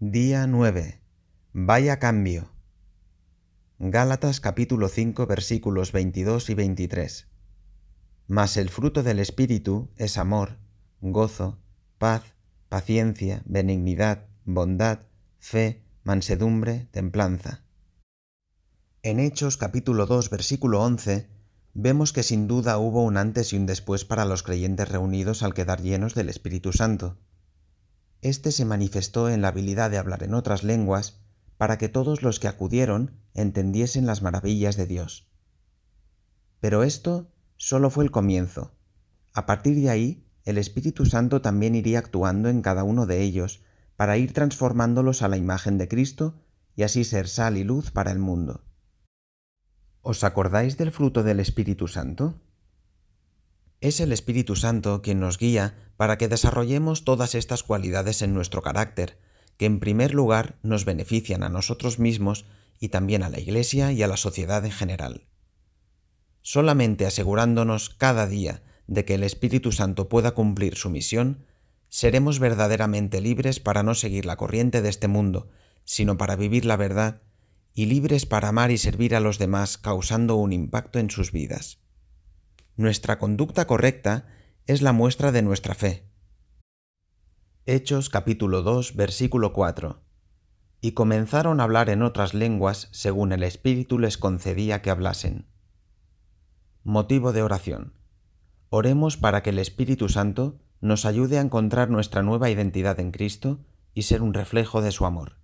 Día 9. Vaya cambio. Gálatas capítulo 5 versículos 22 y 23. Mas el fruto del Espíritu es amor, gozo, paz, paciencia, benignidad, bondad, fe, mansedumbre, templanza. En Hechos capítulo 2 versículo 11 vemos que sin duda hubo un antes y un después para los creyentes reunidos al quedar llenos del Espíritu Santo. Este se manifestó en la habilidad de hablar en otras lenguas para que todos los que acudieron entendiesen las maravillas de Dios. Pero esto solo fue el comienzo. A partir de ahí, el Espíritu Santo también iría actuando en cada uno de ellos para ir transformándolos a la imagen de Cristo y así ser sal y luz para el mundo. ¿Os acordáis del fruto del Espíritu Santo? Es el Espíritu Santo quien nos guía para que desarrollemos todas estas cualidades en nuestro carácter, que en primer lugar nos benefician a nosotros mismos y también a la Iglesia y a la sociedad en general. Solamente asegurándonos cada día de que el Espíritu Santo pueda cumplir su misión, seremos verdaderamente libres para no seguir la corriente de este mundo, sino para vivir la verdad y libres para amar y servir a los demás causando un impacto en sus vidas. Nuestra conducta correcta es la muestra de nuestra fe. Hechos capítulo 2 versículo 4. Y comenzaron a hablar en otras lenguas según el Espíritu les concedía que hablasen. Motivo de oración. Oremos para que el Espíritu Santo nos ayude a encontrar nuestra nueva identidad en Cristo y ser un reflejo de su amor.